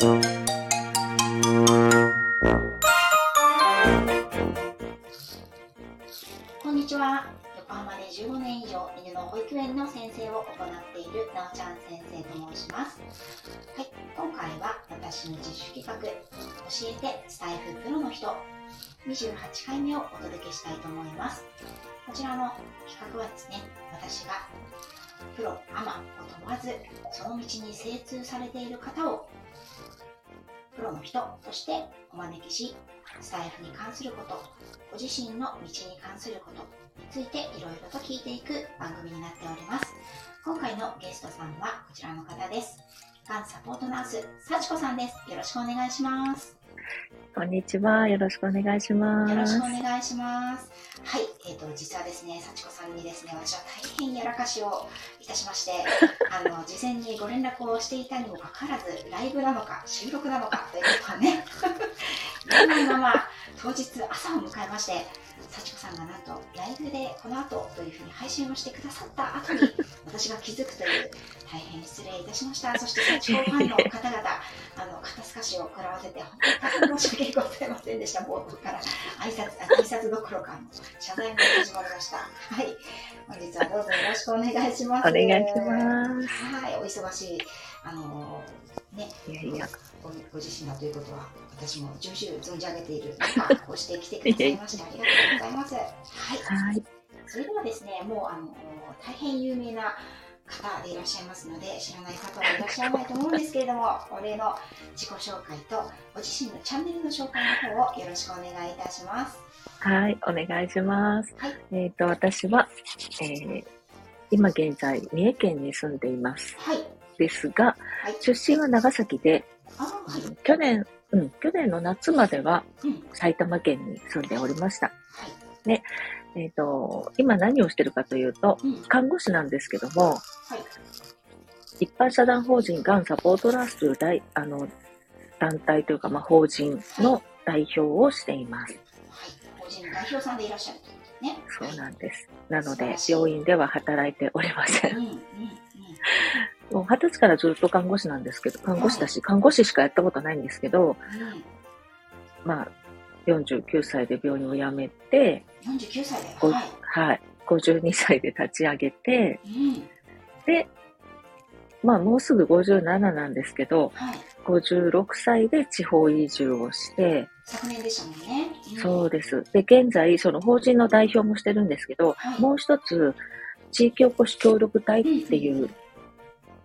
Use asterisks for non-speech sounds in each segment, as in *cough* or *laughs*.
こんにちは。横浜で15年以上犬の保育園の先生を行っているなおちゃん先生と申します。はい、今回は私の自主企画、教えてスタイフプロの人、28回目をお届けしたいと思います。こちらの企画はですね、私がプロ、アマを問わず、その道に精通されている方をプロの人としてお招きし、スタイフに関すること、ご自身の道に関することについていろいろと聞いていく番組になっております。今回のゲストさんはこちらの方です。がんサポートナース、幸子さんです。よろしくお願いします。こんにちは。よろしくお願いします。よろしくお願いします。はい、えっ、と、実はですね、幸子さんにですね、私は大変やらかしをいたしまして、*laughs* あの、事前にご連絡をしていたにもかかわらず、ライブなのか、収録なのかということはね、*laughs* ないまま、当日朝を迎えまして、幸子さんがなんとライブでこの後というふうに配信をしてくださった後に私が気づくという大変失礼いたしました。そして幸子ファンの方々 *laughs* あの肩透かしを食らわせて本当に申し訳ございませんでした。冒頭から挨拶あ挨拶どころか謝罪も始まりました。はい。本日はどうぞよろしくお願いします。お願いします。はい。お忙しいあのねいやいや、ごご自身だということは私も重々存じ上げている中こうして来てくださいましてありがとうございます。はい、はい。それではですねもうあの大変有名な方でいらっしゃいますので知らない方はいらっしゃらないと思うんですけれどもお礼の自己紹介とご自身のチャンネルの紹介の方をよろしくお願いいたします。はい。お願いします。はいえっ、と、私は、えー今現在、三重県に住んでいます。はい、ですが、はい、出身は長崎で、あはい、去年、うん、去年の夏まではうん、埼玉県に住んでおりました。はい、えっ、と、今何をしてるかというと、うん、看護師なんですけども、はい、一般社団法人がんサポートラースという大あの団体というか、まあ、法人の代表をしています。はい、法人の代表さんでいらっしゃるということね。そうなんです。なので病院では働いておりません。うん、うん、うん。もう二十歳からずっと看護師なんですけど、看護師だし、看護師しかやったことないんですけど、うんまあ、49歳で病院を辞めて、49歳で、ごはい。はい、52歳で立ち上げて、うん、で、まあ、もうすぐ57なんですけど、はい。56歳で地方移住をして、昨年でしたもんね。うんそうです。で、現在、その法人の代表もしてるんですけど、はいもう一つ、地域おこし協力隊っていう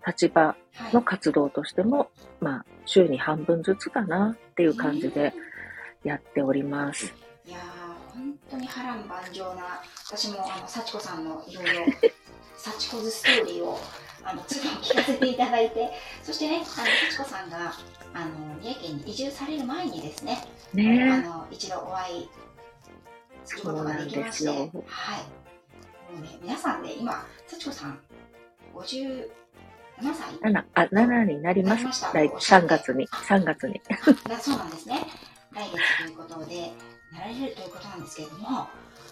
立場はいの活動としても、まあ、週に半分ずつかなっていう感じでやっております。いや当に波乱万丈な、私もあの幸子さんのいろいろ幸子ズストーリーをあのちょっと聞かせていただいて、そしてね、あの幸子さんがあの三重県に移住される前にですね、あねの一度お会いすることができまして、はい。もうね、皆さんね、今、幸子さん、57歳？え。7、あ、7になりました。来3月に、3月に。だそうなんですね。来月ということで、なられるということなんですけれども、も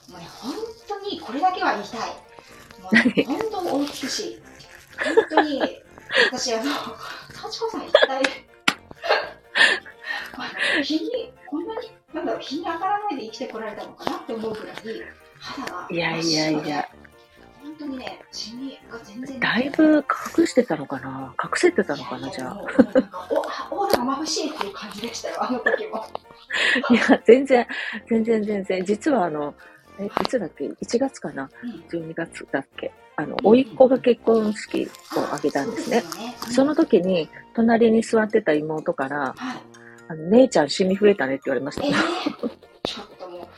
うね、本当にこれだけは言いたい。もう何本当にお美しい。本当に、私、あの、幸子さん一体、あの日に、こんなに、なんだろう、日に当たらないで生きてこられたのかなって思うぐらい、肌がいやいやいや、本当にね、シミが全然だいぶ隠してたのかな？隠せてたのかな？じゃあ。オーラが眩しいっていう感じでしたよ、あの時も。*laughs* いや、全然、全然全然。実はあの、え、いつだっけ ?1 月かな？うん ?12 月だっけ？あの、甥っ子が結婚式を挙げたんですね。そうよねその時に、隣に座ってた妹から、はい。あの姉ちゃんシミ増えたねって言われましたえ。ー、ちょっとも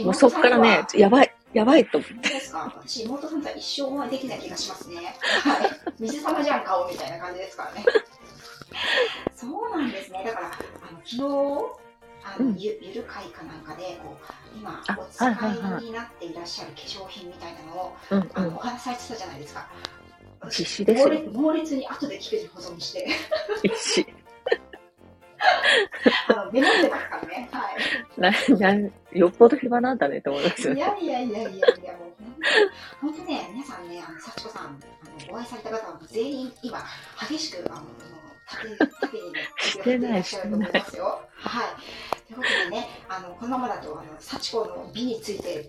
う、もうそっからね、やばい、やばいと思って。ですか私、妹さんとは一生お会いできない気がしますね。はい。水様じゃん、顔みたいな感じですからね。そうなんですね。だから、あの昨日、あのうんゆゆる会かなんかでこう今あお使はいはいはいいになっていらっしゃる化粧品みたいなのを、うんうんあのお。話しされてたじゃないですか。必死ですよ猛烈に後で聞くに保存して、必死。*laughs* あのメモってますからね。はい。な、な、よっぽど暇なんだねと思いますよね。いやいやいやいやいや、もう本当、本当ね、皆さんね、あの、幸子さん、あの、お会いされた方は全員今、激しく、あの、してない、してない。はい。ということでね、あの、このままだと、あの、幸子の美について、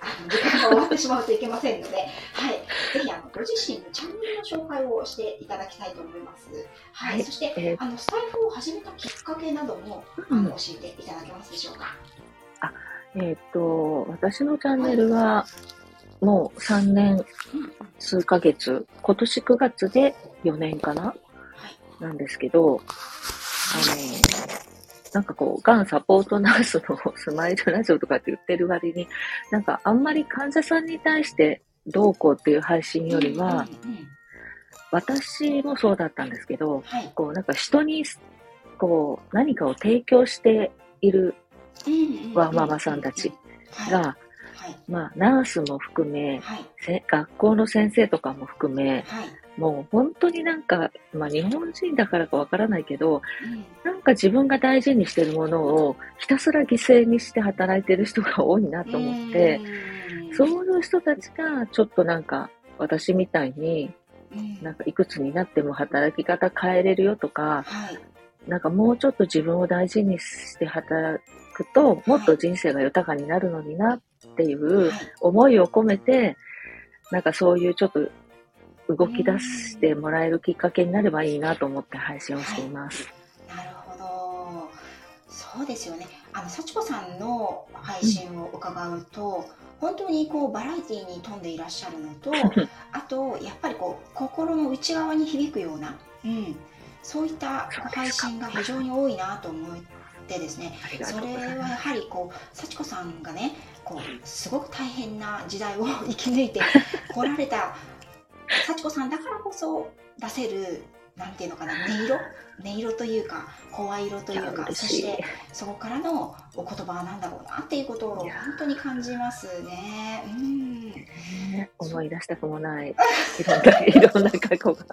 あの、時間が終わってしまうといけませんので、はい。ぜひ、あの、ご自身のチャンネルの紹介をしていただきたいと思います。はい。はい、そして、えー、あの、スタイフを始めたきっかけなども、あの、教えていただけますでしょうか？あ、えっ、と、私のチャンネルは、はいもう3年数ヶ月、今年9月で4年かな？なんですけど、あの、なんかこう、がんサポートナースのスマイルラジオとかって言ってる割に、なんかあんまり患者さんに対してどうこうっていう配信よりは、私もそうだったんですけど、こうなんか人にこう何かを提供しているワンママさんたちが、まあ、ナースも含め、はい、学校の先生とかも含め、はい、もう本当になんか、まあ、日本人だからかわからないけど、うん、なんか自分が大事にしてるものをひたすら犠牲にして働いてる人が多いなと思って、そういう人たちがちょっとなんか私みたいに、なんかいくつになっても働き方変えれるよとか、はい、なんかもうちょっと自分を大事にして働くと、もっと人生が豊かになるのになっていう思いを込めて、なんかそういうちょっと動き出してもらえるきっかけになればいいなと思って配信をしています。はい、なるほど。そうですよね。あの、幸子さんの配信を伺うと、うん本当にこうバラエティーに富んでいらっしゃるのと *laughs* あとやっぱりこう心の内側に響くような、うん、そういった配信が非常に多いなと思ってですねそれはやはりこう幸子さんがねこうすごく大変な時代を生き抜いてこられた幸子さんだからこそ出せるなんていうのかな音色？音色というか声色というかそしてそこからのお言葉は何だろうなっていうことを本当に感じますね。うん、ね思い出したくもない。いろんないろんな過去が。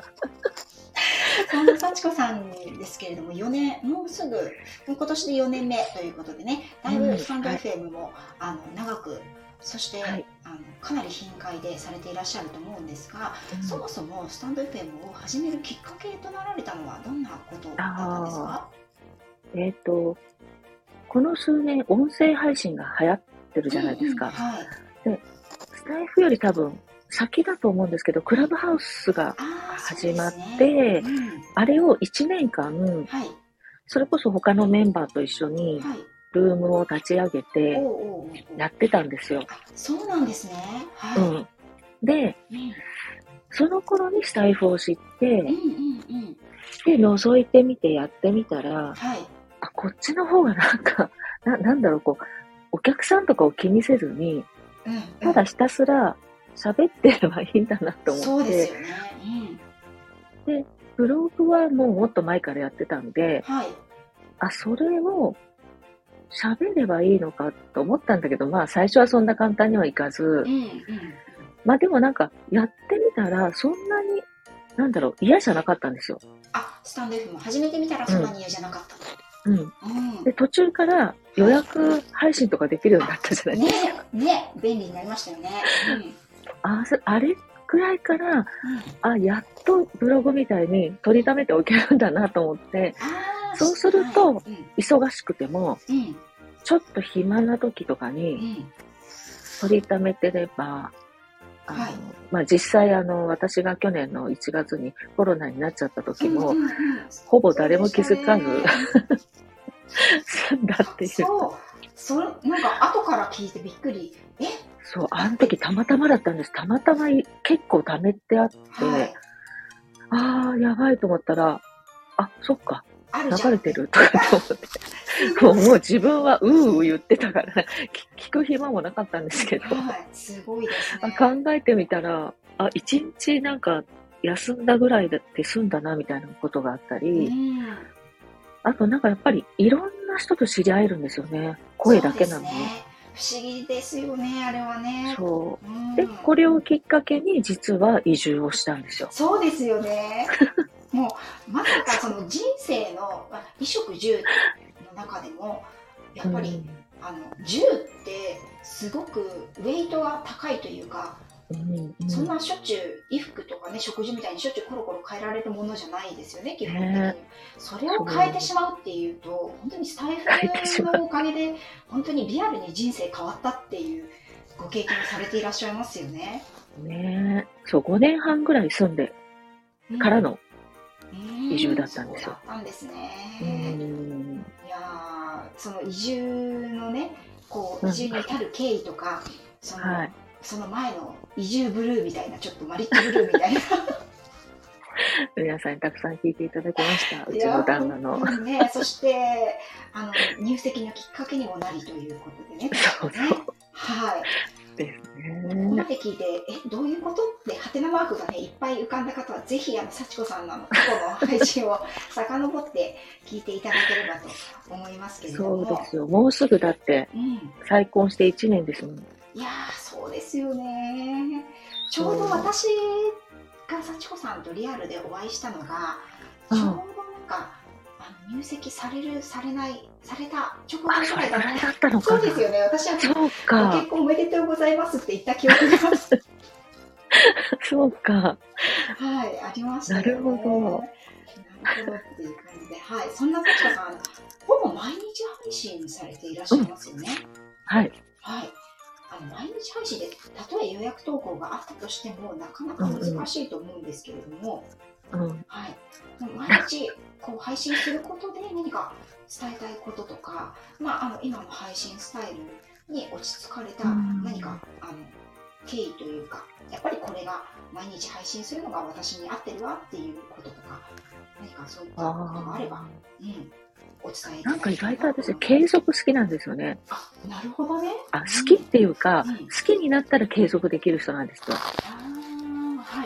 そんな幸子さんですけれども、4年、もうすぐ、今年で4年目ということでね、だいぶスタンド FM も、あの長く、そして、はい、あのかなり頻回でされていらっしゃると思うんですが、うん、そもそもスタンド FM を始めるきっかけとなられたのはどんなことだったんですか？えっ、ー、と、この数年、音声配信が流行ってるじゃないですか。うんうんはい、で、スタイフより多分、先だと思うんですけど、クラブハウスが始まって、ね。うん、あれを1年間、はい、それこそ他のメンバーと一緒に、ルームを立ち上げて、やってたんですよ。そうなんですね。はい、うん。で、うん、その頃にスタイフを知って、うんうんうん、で、覗いてみてやってみたら、はい、あ、こっちの方がなんか、*laughs* ななんだろう、こう、お客さんとかを気にせずに、うんうん、ただひたすら喋ってればいいんだなと思って。ですよね。うん、で、ブログはもうもっと前からやってたんで、はい、あ、それを喋ればいいのかと思ったんだけど、まあ最初はそんな簡単にはいかず、うんうん、まあでもなんかやってみたらそんなに、なんだろう、嫌じゃなかったんですよ。あ、スタンド F も始めてみたらそんなに嫌じゃなかったと。うん。うん、で、途中から予約配信とかできるようになったじゃない？ですか。ね、ね、便利になりましたよね。うんああれくらいから、うん、あ、やっとブログみたいに取りためておけるんだなと思って、そうすると、忙しくても、うん、ちょっと暇な時とかに、取りためてれば、あの、はい、まあ、実際あの、私が去年の1月にコロナになっちゃった時も、うんうんうん、ほぼ誰も気づかず、済んだっていう。そう。なんか後から聞いてびっくり。え？そう、あの時たまたまだったんです。たまたま結構貯めてあって、はい、ああ、やばいと思ったら、あ、そっか、流れてるとかと思って。もうもう自分はうう言ってたから聞く暇もなかったんですけど、はい、すごいですね。考えてみたら、あ、一日なんか休んだぐらいで済んだなみたいなことがあったり、あとなんかやっぱりいろんな人と知り合えるんですよね。声だけなのに。不思議ですよね、あれはね。そう。うん、で、これをきっかけに実は移住をしたんですよ。そうですよね。もう、まさかその人生の、まあ、衣食住の中でも、やっぱり、うん、あの、住ってすごくウェイトが高いというか、うん。うんそんなしょっちゅう衣服とかね食事みたいにしょっちゅうコロコロ変えられるものじゃないですよね基本的に、ねそれを変えてしまうっていうと本当にスタイフのおかげで本当にリアルに人生変わったっていうご経験をされていらっしゃいますよね。ね。え。そう、5年半ぐらい住んでからの、移住だったんですよそうだったんですね。うん、いやーその移住のねこううん移住に至る経緯とか、そのはい。その前の移住ブルーみたいなちょっとマリッジブルーみたいな皆さんにたくさん聞いていただきました。うちの旦那の。ね、そしてあの入籍のきっかけにもなりということでね。*laughs* そうそうねはい。ですここまね。で聞いて、え、どういうことって、ハテナマークがね、いっぱい浮かんだ方は、ぜひ、あの、幸子さんの過去の配信を遡って聞いていただければと思いますけれどそうも。ですよ。もうすぐだって、うん。再婚して1年ですもん。いやー、そうですよね。ちょうど私が幸子さんとリアルでお会いしたのが、うんちょうどなんか、入籍される、されない、された直後あ、ぐそらいだったれぐらいだったのかな。そうですよね。私はそうごか結。婚おめでとうございますって言った記憶が *laughs* そうか。はい、ありましたよね。なるほどなるほどっていう感じで、はい、そんな幸子さん、ほぼ毎日配信されていらっしゃいますよね。はい。はい。あの毎日配信で、たとえ予約投稿があったとしても、なかなか難しいと思うんですけれども、うん。はい。でも毎日こう配信することで何か伝えたいこととか、まあ、あの今の配信スタイルに落ち着かれたうん何か、あの経緯というか、やっぱりこれが毎日配信するのが私に合ってるわっていうこととか、何かそういったことがあればあ、うん、お伝えなんか意外と私、継続好きなんですよね。あ、なるほどね。あ、好きっていうか、うん好きになったら継続できる人なんですよ。あーはい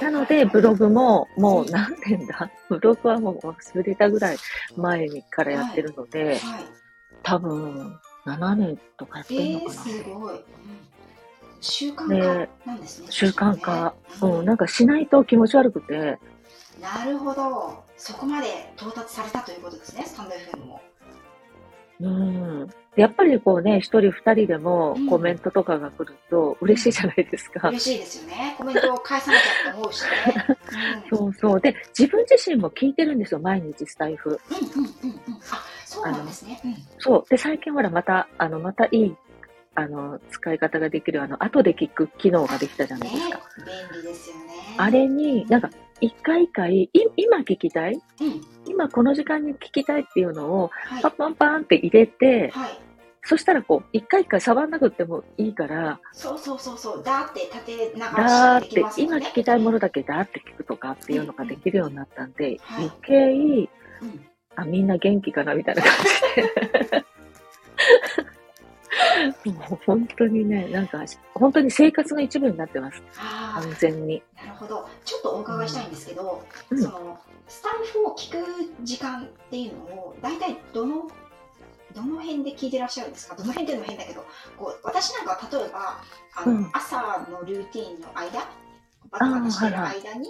なので、ブグログも、もううん何年だブログはもう忘れたぐらい前にからやってるので、はい。多分、7年とかやってんえー、のかな。すごい。うん習慣ね化なんですね。習慣化。ううんん、なんかしないと気持ち悪くて、なるほど。そこまで到達されたということですね、スタンド FM も。うん。やっぱりこうね、一人二人でもうんコメントとかが来ると嬉しいじゃないですか。嬉しいですよね。コメントを返さなきゃって思うしね。うん、そうそう。で、自分自身も聞いてるんですよ、毎日スタイフ。うんうんうんうん。あ、そうなんですね。うん。そう。で、最近ほら、また、あの、またいい、あの、使い方ができる、あの、後で聞く機能ができたじゃないですねか。、便利ですよね。あれに、なんか、一回一回、い今聞きたい？うん。今この時間に聞きたいっていうのを、はいパ。ンパンパンって入れて、はい。そしたらこう、一回一回触んなくてもいいから、そうそうそうそう。だーって縦流しだーって。今聞きたいものだけだーって聞くとかっていうのができるようになったんで、はい余計、うん。あ、みんな元気かなみたいな感じで。*laughs* もう本当にね、なんか、本当に生活の一部になってます。完全に。なるほど。ちょっとお伺いしたいんですけど、うんそのスタイフを聞く時間っていうのを大体どのどの辺で聞いてらっしゃるんですか？どの辺っていうのも変だけどこう私なんかは例えばあの、うん。朝のルーティンの間？バタバタしてるはい間に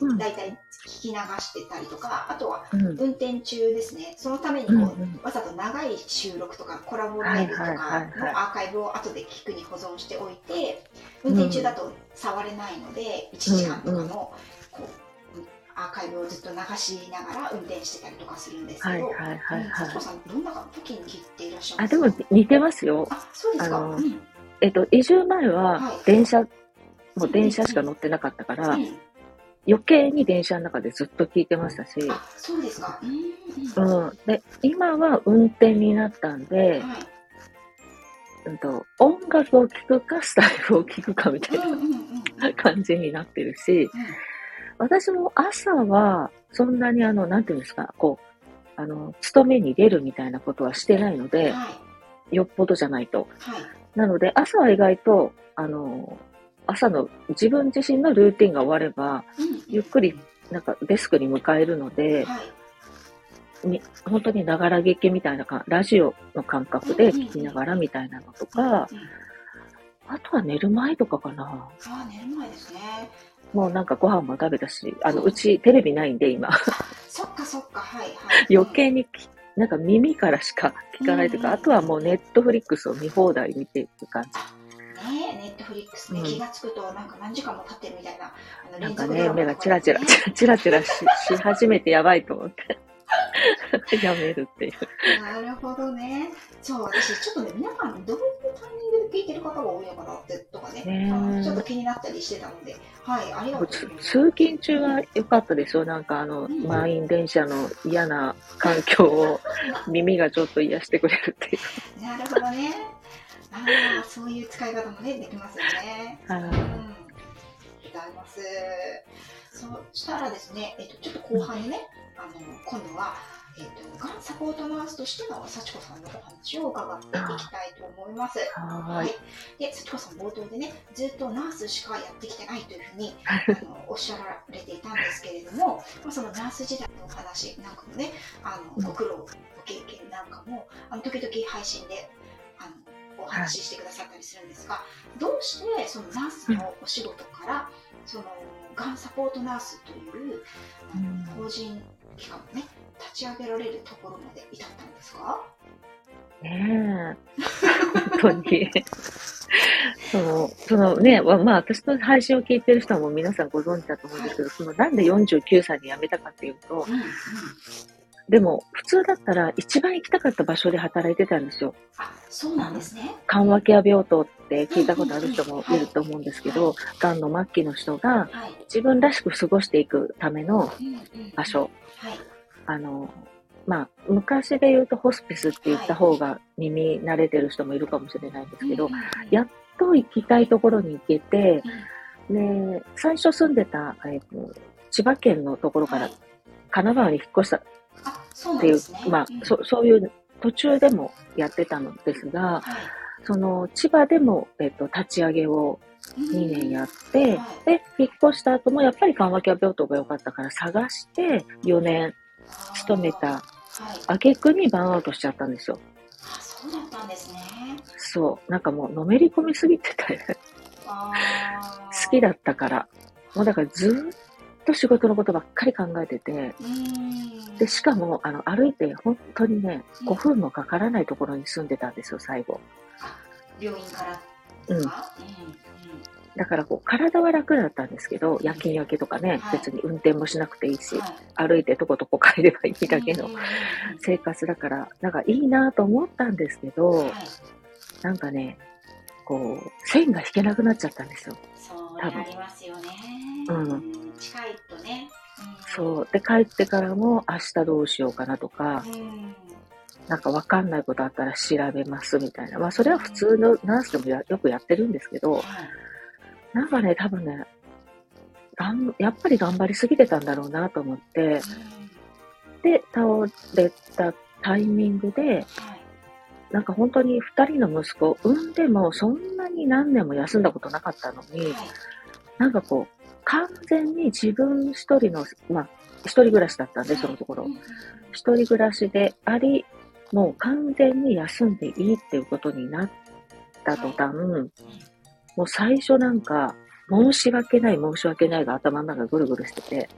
うん。大体聞き流してたりとかあとはうん。運転中ですね。そのためにこう、うんうん。わざと長い収録とかコラボライブとかのアーカイブを後で聞くに保存しておいて運転中だと触れないので1時間とかのアーカイブをずっと流しながら運転してたりとかするんですけど、はいはいはいうんはい幸子。さんどんな時に聞いていらっしゃるあ、んでかですも似てますよ。あそうですか、うん。えっと、移住前ははい。電車、もう電車しか乗ってなかったから、うん。余計に電車の中でずっと聞いてましたし、あそうですか。うんうん。うん。で、今は運転になったんで、はい。うんと、音楽を聴くか、スタイルを聴くかみたいな感じになってるし、私も朝は、そんなにあの、なんていうんですか、こう、あの、勤めに出るみたいなことはしてないのうんで、はい。よっぽどじゃないと。はい。なので、朝は意外と、あの、朝の自分自身のルーティンが終われば、うん。ゆっくり、なんかデスクに迎えるので、はい。に本当にながら劇みたいなか、ラジオの感覚で聞きながらみたいなのとか、うんあとは寝る前とかかな。ああ寝る前ですねもうなんかご飯も食べたし、あの、う。ちテレビないんで今、*laughs* そっかそっかはいはい余計にきなんか耳からしか聞かないというか、うん。あとはもうネットフリックスを見放題見ていく感じ。ねネットフリックスね、うん。気がつくとなんか何時間も経ってるみたいな、なんかね、目がチチラチラ、チラチラしし始めてやばいと思って。*laughs* やめるっていう。なるほどね。そう、私ちょっとね、皆さんどういうタイミングで聞いてる方が多いのかなってとかね、ちょっと気になったりしてたので、はい、ありがとう。通勤中は良かったですよ。なんかあの、うん満員電車の嫌な環境を *laughs* 耳がちょっと癒してくれるっていう。なるほどね。ああ、そういう使い方もね、できますよね。はいうん。ございます。そうしたらですね、えっと、ちょっと後半にね、あの、今度は、えっと、がんサポートナースとしての幸子さんのお話を伺っていきたいと思います。はーい。で、幸子さん冒頭でね、ずっとナースしかやってきてないというふうにあのおっしゃられていたんですけれども、まあ、そのナース時代のお話なんかもね、あのご苦労、ご経験なんかも、あの時々配信であのお話ししてくださったりするんですが、どうしてそのナースのお仕事から、そのがんサポートナースというあの法人機関をね、立ち上げられるところまで至ったんですか？ねえ。本当に。その、そのね、ままあ私の配信を聞いてる人はもう皆さんご存知だと思うんですけど、そのなんで49歳で辞めたかっていうと、うんうんでも普通だったら一番行きたかった場所で働いてたんですよ。あ、そうなんですね。緩和ケア病棟って聞いたことある人もいると思うんですけど、がんの末期の人がはい。自分らしく過ごしていくための場所。はい。あの、まあ、昔で言うとホスピスって言った方が耳慣れてる人もいるかもしれないんですけど、やっと行きたいところに行けて、うんで、最初住んでた、えっと千葉県のところからはい神奈川に引っ越したっていう、ですね。まあうん、そそういう途中でもやってたのですが、はいその千葉でも、えっと立ち上げを2年やって、はいで、引っ越した後もやっぱり緩和ケア病棟が良かったから探して4年勤めたはい。挙句にバーンアウトしちゃったんですよ。あ、そうだったんですね。そう。なんかもうのめり込みすぎて好きだったから。もうだからずーっと仕事のことばっかり考えてて。で、しかも、あの、歩いて本当にね、うん5分もかからないところに住んでたんですよ、最後。病院からうん。だからこう、体は楽だったんですけど、夜勤明けとかね、はい別に運転もしなくていいしうん。、はい。歩いてとことこ帰ればいいだけの生活だから、なんかいいなと思ったんですけど、はい。なんかね、こう、線が引けなくなっちゃったんですよ。そうなりますよね。うん近いとね。そう。で、帰ってからも明日どうしようかなとか。なんかわかんないことあったら調べますみたいな。まあ、それは普通のナースでもやよくやってるんですけど、はい。なんかね、多分ね、やっぱり頑張りすぎてたんだろうなと思って、で、倒れたタイミングで、はい。なんか本当に二人の息子、産んでもそんなに何年も休んだことなかったのに、はい。なんかこう、完全に自分一人の、まあ、一人暮らしだったんで、そのところ一人暮らしであり、もう完全に休んでいいっていうことになった途端、もう最初なんか、申し訳ない申し訳ないが頭の中ぐるぐるしてて。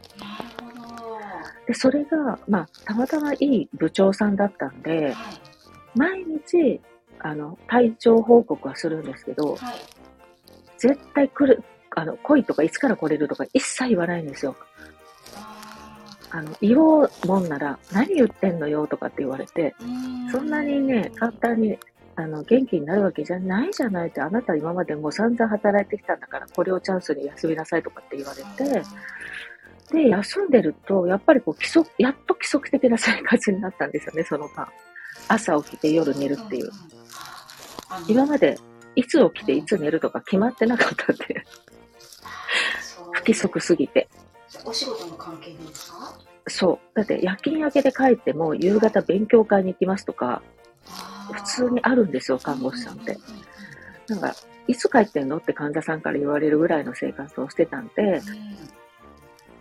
で、それが、まあ、たまたまいい部長さんだったんで、はい。毎日、あの、体調報告はするんですけど、はい。絶対来る、あの、来いとか、いつから来れるとか、一切言わないんですよ。ああの、言おうもんなら、何言ってんのよとかって言われて、そんなにね、簡単に、あの、元気になるわけじゃないじゃないって、あなた今までもう散々働いてきたんだから、これをチャンスに休みなさいとかって言われて、で、休んでると、やっぱりこう、規則、やっと規則的な生活になったんですよね、その間。朝起きて夜寝るっていう。今まで、いつ起きていつ寝るとか決まってなかったんで、不規則すぎて。お仕事の関係ですか？そう。だって夜勤明けで帰っても、夕方勉強会に行きますとか、普通にあるんですよ、看護師さんって。なんか、いつ帰ってんのって患者さんから言われるぐらいの生活をしてたんで、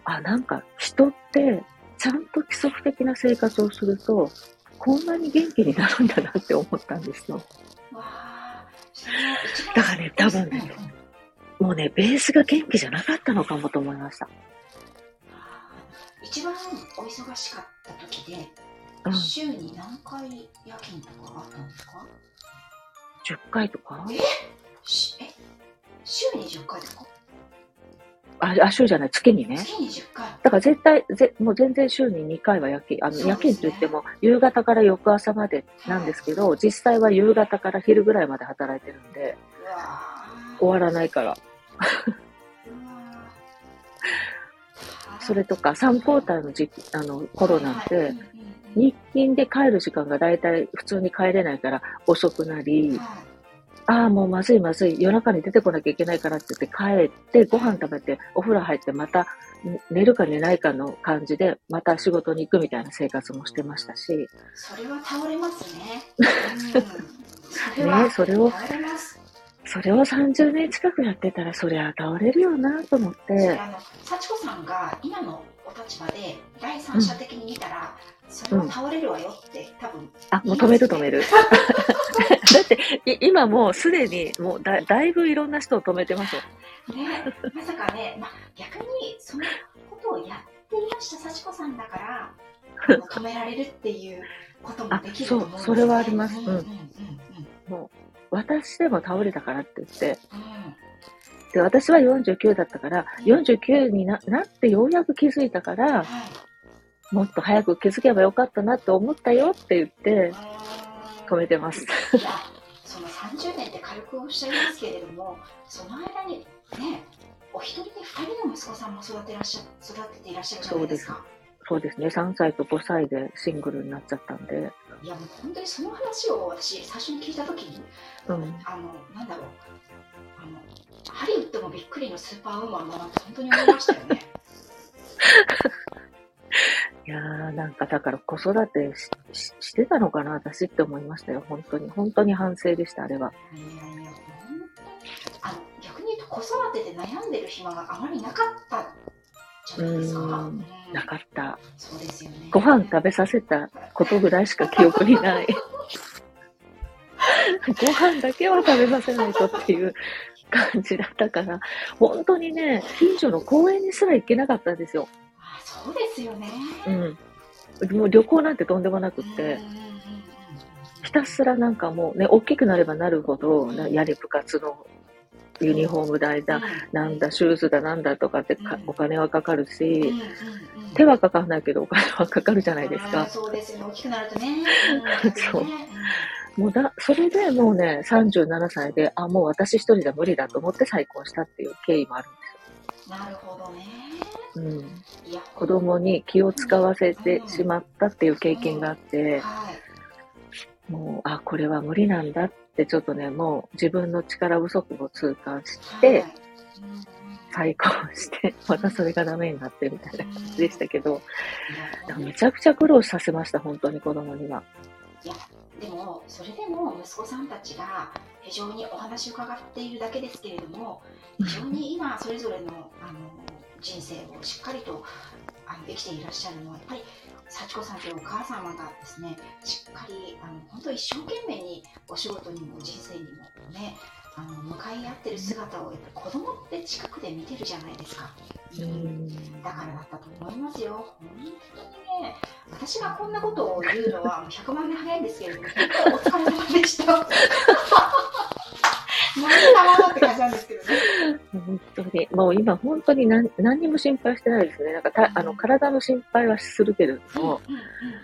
あ、なんか人ってちゃんと規則的的な生活をすると、こんなに元気になるんだなって思ったんですよ。だからね多分ねもうね、ベースが元気じゃなかったのかもと思いました。一番お忙しかった時で、うん。週に何回夜勤とかあったんですか？10回とか？しえ？週に10回ですか？あ、あ週じゃない、月にね。月に10回。だから絶対、ぜもう全然週に2回は夜勤、あの、ね夜勤って言っても、夕方から翌朝までなんですけど、実際は夕方から昼ぐらいまで働いてるんで、終わらないから。*laughs* それとか、3交代の時期、あの、コロナって、はいはいうんうんうん日勤で帰る時間がだいたい普通に帰れないから遅くなり、はいああ、もうまずいまずい、夜中に出てこなきゃいけないからって言って帰って、ご飯食べて、お風呂入って、またん寝るか寝ないかの感じで、また仕事に行くみたいな生活もしてましたし、それは倒れますね。うん、*laughs* それはねそれを。それを30年近くやってたら、そりゃ倒れるよなと思って、あの幸子さんが今のお立場で第三者的に見たら、それは倒れるわよって多分あ、もう止める止める。*laughs* だって、い今もうすでに、もうだだいぶいろんな人を止めてますよ。ね、まさかね、まあ、逆にそのことをやっていました幸子さんだから、*laughs* 止められるっていうこともできると思うんです、ね、あそうそれはあります。うん。うんうんうん私でも倒れたからって言って、うんで、私は49だったから、49にななってようやく気づいたから、はい。もっと早く気づけばよかったなって思ったよって言って、う止めてます。その30年って軽くおっしゃいますけれども、その間にね、お一人で2人の息子さんも育てらっしゃ育てていらっしゃるじゃないですか。そうです。ね、3歳と5歳でシングルになっちゃったんで、いや、もう本当にその話を私、最初に聞いたときに、うん。あの、なんだろう、あの、ハリウッドもびっくりのスーパーウーマンだなって本当に思いましたよね。*laughs* いやー、なんかだから子育てしししてたのかな、私って思いましたよ、本当に。本当に反省でした、あれは。いやいや、あの、逆に言うと子育てで悩んでる暇があまりなかった。うんうんなかった。そうですよね。ご飯食べさせたことぐらいしか記憶にない。*laughs* ご飯だけは食べさせないとっていう感じだったから、本当にね、近所の公園にすら行けなかったんですよ。あそうですよね。うん。もう旅行なんてとんでもなくってひたすらなんかもうね、大きくなればなるほど、なやれ部活のユニフォーム代だ、なんだ、シューズだなんだとかってお金はかかるうんし、手はかかんないけどお金はかかるじゃないですか。そうですよね。大きくなるとね。*laughs* そうねもうだ、それでもうね、37歳で、あ、もう私一人じゃ無理だと思って再婚したっていう経緯もあるんうんなるほどね。ですよ。うん。いや、子供に気を使わせてしまったっていう経験があって、はい。もう、あ、これは無理なんだってちょっとね、もう自分の力不足を痛感して、再婚して、*laughs* またそれがダメになってみたいな感じでしたけど、いやめちゃくちゃ苦労させました、本当に子供には。でもそれでも息子さんたちが非常にお話を伺っているだけですけれども非常に今それぞれのあの人生をしっかりとあの生きていらっしゃるのはやっぱり幸子さんというお母様がですねしっかりあの本当一生懸命にお仕事にも人生にもねあの向かい合ってる姿をやっぱり子供って近くで見てるじゃないですか。ううんん。だからだったと思いますよ。本当にね、私がこんなことを言うのはもう100万年早いんですけれども、本当にお疲れ様でした。何様だって感じなんですけどね。本当に。もう今本当に何何にも心配してないですね。なんかたあの体の心配はするけれども、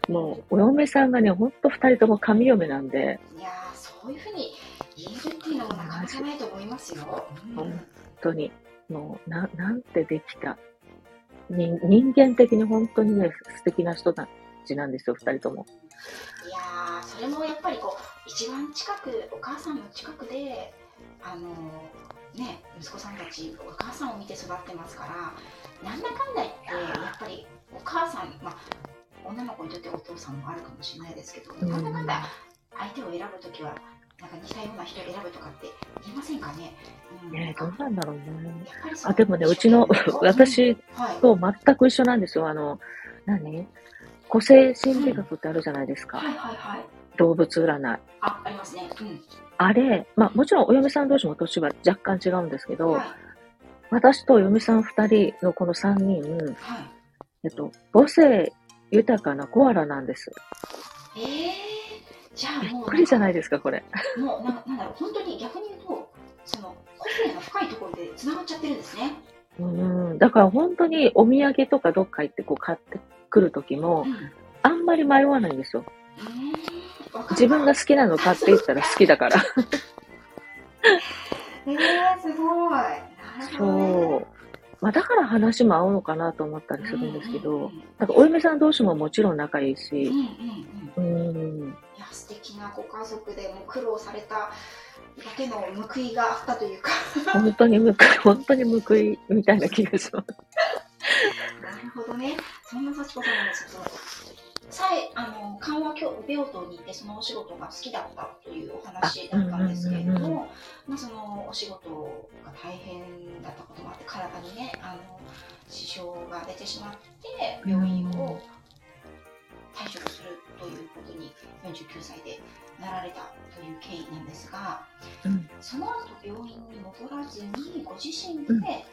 もうお嫁さんがね、本当二人とも神嫁なんで、いやー、そういうふうに言えるっていうのもなかなかないと思いますよ。うん本当に、もうな、なんてできた。人人間的に本当にね、素敵な人たちなんですよ、二人とも。いやーそれもやっぱりこう一番近くお母さんの近くであのね息子さんたちお母さんを見て育ってますからなんだかんだ言ってやっぱりお母さんまあ女の子にとってお父さんもあるかもしれないですけど、うんなんだかんだ相手を選ぶときはなんか似たような人を選ぶとかって言いませんかね？うんねどうなんだろうね。あ、でもね、うちの、私と全く一緒なんですよ。あの、何？個性心理学ってあるじゃないですか。はいはいはい動物占い。あありますね。うんあれ、まあもちろんお嫁さん同士も年は若干違うんですけど、はい私とお嫁さん二人のこの三人、はいえっと、母性豊かなコアラなんです。えー、じゃあびっもうくりじゃないですか、これ。もうななんだろう本当に逆に言うとその個生が深いところで繋がっちゃってるんですね。うん、だから本当にお土産とかどっか行ってこう買ってくるときもう、ん。あんまり迷わないんですよ。うー自分が好きなの買っていったら好きだから。*laughs* えー、すごい。そう。まあだから話も合うのかなと思ったりするんですけどうんうんうん、なんかお嫁さん同士ももちろん仲いいうんし、うんうん。うん、いや素敵なご家族でも苦労されただけの報いがあったというか本当に報い、本当に報いみたいな気がします。*laughs* なるほどねそんな幸子さんなんですけどさえあの緩和病棟に行ってそのお仕事が好きだったというお話だったんですけれどあうんうんうんも、まあ、そのお仕事が大変だったこともあって体にねあの支障が出てしまって病院を退職するということに49歳でなられたという経緯なんですが、うん。その後病院に戻らずにご自身うん。で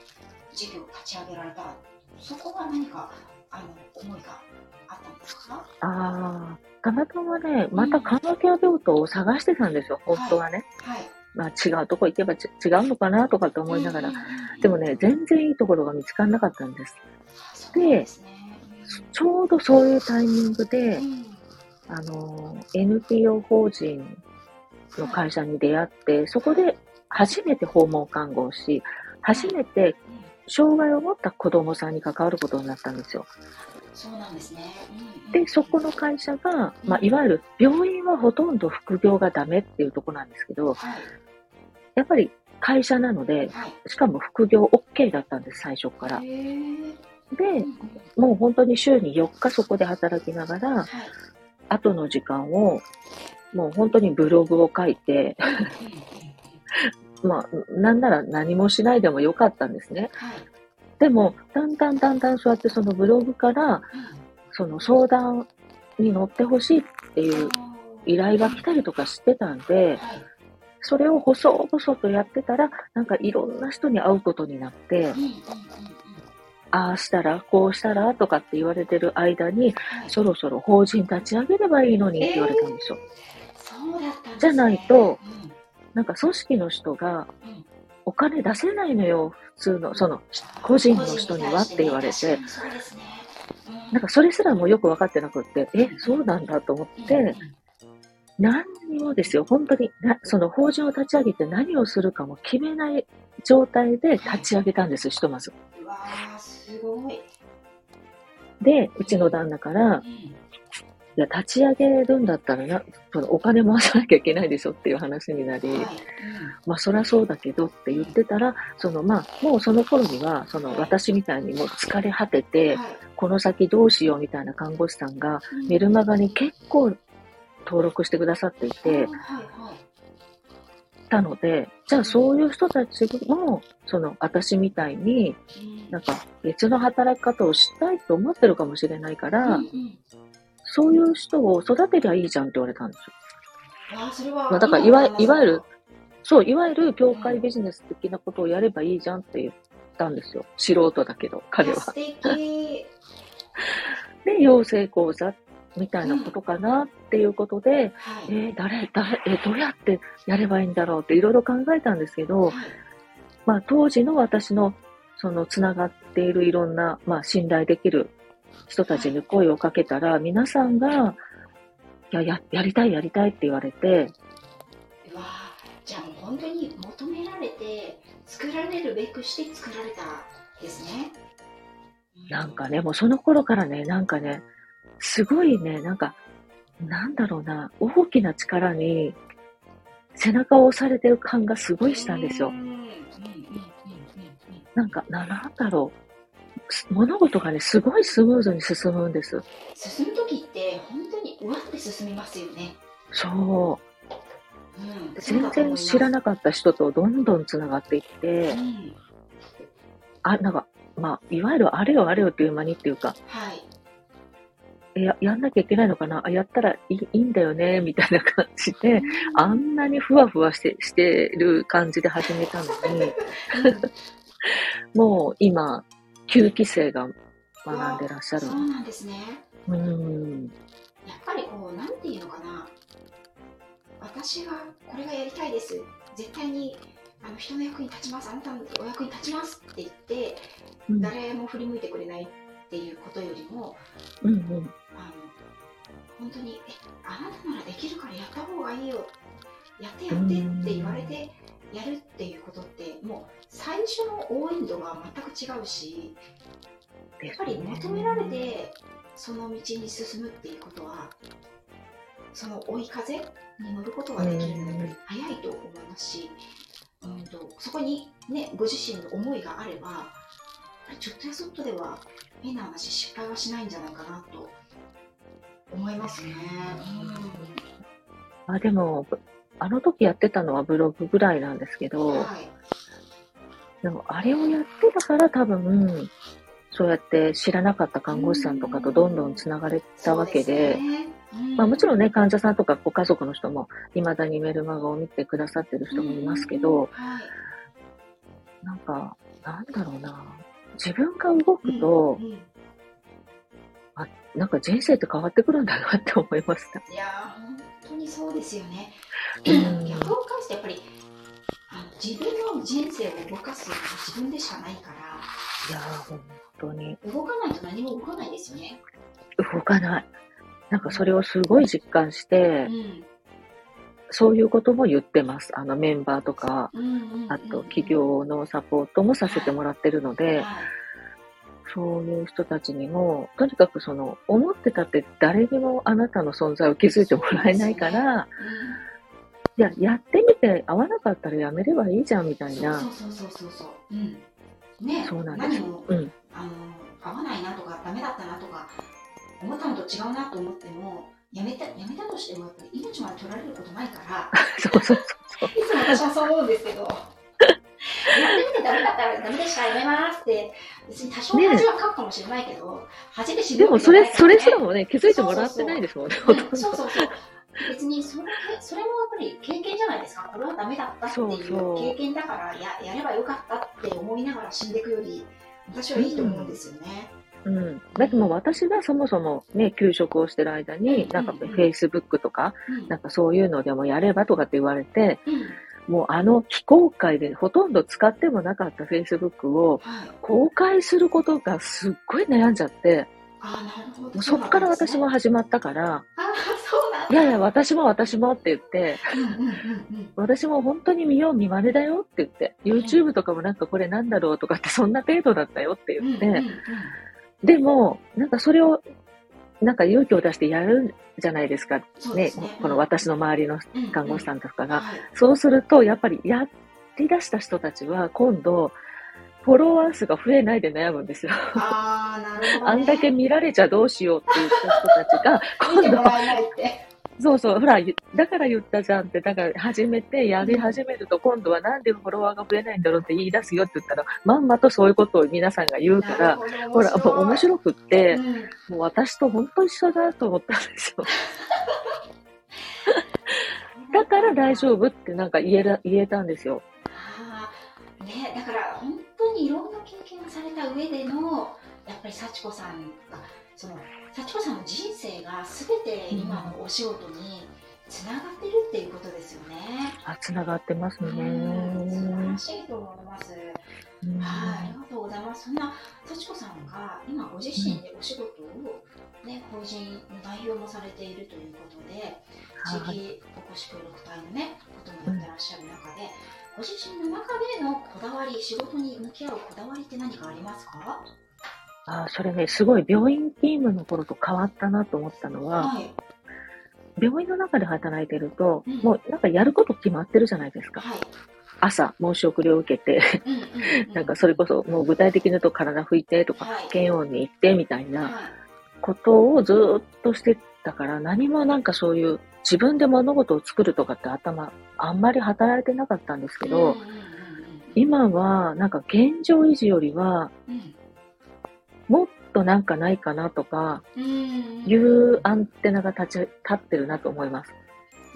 事業を立ち上げられた、そこは何かあの思いがあったんですか？ああ、たまたまね、また緩和ケア病棟を探してたんですよ、本当はね。はい。まあ違うとこ行けばち違うのかなとかって思いながら。うん。うんうんでもね、全然いいところが見つからなかったんです。でちょうどそういうタイミングでう、ん。あの、NPO 法人の会社に出会って、そこで初めて訪問看護をし、初めてうん障害を持った子供さんに関わることになったんですよ。そうなんですね。うんうんで、そこの会社が、まあ、いわゆる病院はほとんど副業がダメっていうところなんですけど、はいやっぱり会社なので、はい。しかも副業 OK だったんです、最初から。でもう本当に週に4日そこで働きながら、はい後の時間を、もう本当にブログを書いて、まあ、なんなら何もしないでもよかったんですね。はい。でも、だんだんだんだんそうやってそのブログから、うん。その相談に乗ってほしいっていう依頼が来たりとかしてたんで、はい。それを細々とやってたら、なんかいろんな人に会うことになってああしたら、こうしたらとかって言われてる間に、はい。そろそろ法人立ち上げればいいのにって言われたんですよ。じゃないとうんなんか組織の人がうんお金出せないのよ、普通の、その、個人の人にはって言われて。なんかそれすらもよく分かってなくって、え、そうなんだと思って、何にもですよ、本当にな、その法人を立ち上げて何をするかも決めない状態で立ち上げたんです、ひとまず。で、うちの旦那から、うんいや、立ち上げるんだったらな、そのお金回さなきゃいけないでしょっていう話になり、はい。まあ、そりゃそうだけどって言ってたら、その、まあ、もうその頃には、その、私みたいにもう疲れ果てうんて、はい。この先どうしようみたいな看護師さんが、うん。メルマガに結構登録してくださっていて、たので、じゃあそういう人たちも、その、私みたいに、うん。なんか、別の働き方をしたいと思ってるかもしれないから、そういう人を育てりゃいいじゃんって言われたんですよ。わあそれはまあだからいわいわゆるそう、いわゆる業界ビジネス的なことをやればいいじゃんって言ったんですよ。素人だけど、彼は。素敵 *laughs* で、養成講座みたいなことかなっていうことで、はいえー誰、誰、えーどうやってやればいいんだろうっていろいろ考えたんですけど、はいまあ当時の私のそのつながっているいろんな、まあ信頼できる人たちに声をかけたら、皆さんが、いや、や、やりたいやりたいって言われて、うわあじゃあもう本当に求められて作られるべくして作られたですね。なんかね、もうその頃からね、なんかね、すごいね、なんか、なんだろうな、大きな力に背中を押されてる感がすごいしたんですよ。なんか、な、なんだろう。す物事がね、すごいスムーズに進むんです。進む時って本当にうわって進みますよね、そう。うん、全然知らななかった人とどんどん繋がっていってう、ん、あ、なんか、まあ、いわゆるあれよあれよっていう間にっていうか、はい。えや、やんなきゃいけないのかな？あ、やったらいいいいんだよね？みたいな感じで、あんなにふわふわして、してる感じで始めたのに、*laughs* もう今、9期生が学んでらっしゃるそ。うなんですねうん。やっぱりこうなんていうのかな私がこれがやりたいです絶対にあの人の役に立ちますあなたのお役に立ちますって言って、うん誰も振り向いてくれないっていうことよりもうんうん。あの本当にえあなたならできるからやった方がいいよやってやってって言われてやるっていうことってもう最初の応援度が全く違うしやっぱり求められてその道に進むっていうことはその追い風に乗ることができるのがやっぱり早いと思いますし、うん、とそこにねご自身の思いがあればちょっとやそっとでは変な話失敗はしないんじゃないかなと思いますね。あ、でも、あの時やってたのはブログぐらいなんですけうん、ど、はいでもあれをやってたから多分、そうやって知らなかった看護師さんとかとどんどんつながれたわけで、まあもちろんね、患者さんとかご家族の人も、未だにメルマガを見てくださってる人もいますけど、はい。なんか、なんだろうな。自分が動くと、うんうんなんか人生って変わってくるんだなって思いました。いやにそうですよね。うん逆を返すとやっぱり自分の人生を動かすのは自分でしかないからいやー、本当に動かないと何も動かないですよね。動かない。なんかそれをすごい実感して、うんそういうことも言ってます。あのメンバーとか、うんうんうんあと企業のサポートもさせてもらってるので、はいそういう人たちにも、とにかくその、思ってたって誰にもあなたの存在を気づいてもらえないから、いや、やってみて合わなかったらやめればいいじゃんみたいな。そうそうそうそうそう。うん。ねそうなんですうん。あの合わないなとかダメだったなとか思ったのと違うなと思ってもやめたやめたとしてもやっぱり命まで取られることないから。*laughs* そうそうそう。*laughs* いつも私はそう思うんですけど。やってみてダメだったらダメでしたやめますって。別に多少恥はかくかもしれないけど、恥で死ぬでもそれ、それすらももね、気づいてもらってないですもんね、そう。そうそう。別にそれそれもやっぱり経験じゃないですか。これはダメだったっていそう経験だからややればよかったって思いながら死んでいくより私はいいと思うんですよね。うん。だってもう私がそもそもね、給食をしてる間に、なんかうんうん。Facebook とか、うん。なんかそういうのでもやればとかって言われて、うんもうあの非公開でほとんど使ってもなかった Facebook をはい、公開することがすっごい悩んじゃって、そっから私もあ始まったから、いやいや、私も私もって言って、私も本当に見よう見まねだよって言って、YouTube とかもなんかこれなんだろうとかってそんな程度だったよって言って、でも、なんかそれを、なんか勇気を出してやるじゃないですか。ねね。この私の周りのうん看護師さんとかが。はいそうすると、やっぱりやり出した人たちは今度、フォロワー数が増えないで悩むんですよ。ああ、なるほど、ね。*laughs* あんだけ見られちゃどうしようって言った人たちが、今度。そうそう、ほら、だから言ったじゃんって、だから始めて、やり始めると、今度はなんでフォロワーが増えないんだろうって言い出すよって言ったら、まんまとそういうことを皆さんが言うから、ほら、もう面白くって、うんもう私と本当一緒だと思ったんですよ。*laughs* だから大丈夫ってなんか言えら言えたんですよ。ね、だから本当にいろんな経験をされた上でのやっぱり幸子さんがその幸子さんの人生が全て今のお仕事につながってるっていうことですよね。あ、繋がってますね。うん素晴らしいと思います。うんはい、ありがとうございます。そんな幸子さんが今ご自身でお仕事を、ね、法人の代表もされているということで、はい地域おこし協力隊のね、こともやってらっしゃる中で、ご自身の中でのこだわり、仕事に向き合うこだわりって何かありますか？あそれね、すごい病院勤務の頃と変わったなと思ったのは、はい。病院の中で働いてると、うんもうなんかやること決まってるじゃないですか。はい。朝、申し送りを受けて。*laughs* なんかそれこそもう具体的に言うと体拭いてとか、はい検温に行ってみたいなはい。ことをずーっとしてたから、何もなんかそういう自分で物事を作るとかって頭、あんまり働いてなかったんですけど、今はなんか現状維持よりは、うんもっとなんかないかなとか、うんうんいうアンテナが立ち、立ってるなと思います。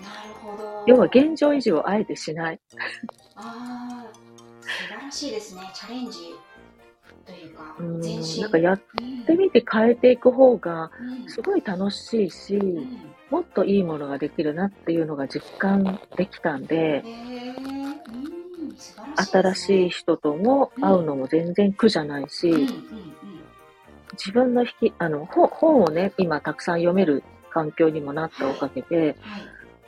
なるほど。要は現状維持をあえてしない。ああ、素晴らしいですね。チャレンジというかうん。なんかやっうんてみて変えていく方がうんすごい楽しいし、うんもっといいものができるなっていうのが実感できたんで、新しい人とも会うのも全然苦じゃないし、自分の引き、あの、本をね、今たくさん読める環境にもなったおかげで、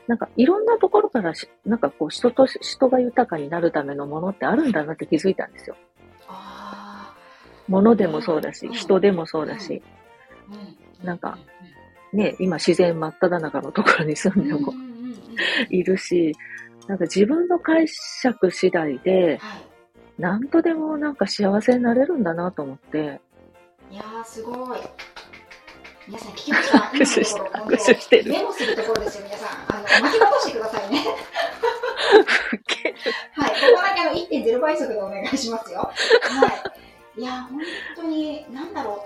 なんかいろんなところからし、なんかこう人と人が豊かになるためのものってあるんだなって気づいたんですよ。物でもそうだし、人でもそうだし、なんか、ね、今自然真っ只中のところに住んでもいるし、なんか自分の解釈次第で、何とでもなんか幸せになれるんだなと思って。いやー、すごい。皆さん聞きました？*laughs* 握手してる。メモするところですよ、皆さん。あの、巻き戻してくださいね。*laughs* はい、ここだけの1.0倍速でお願いしますよ。はい。いや、本当に、なんだろ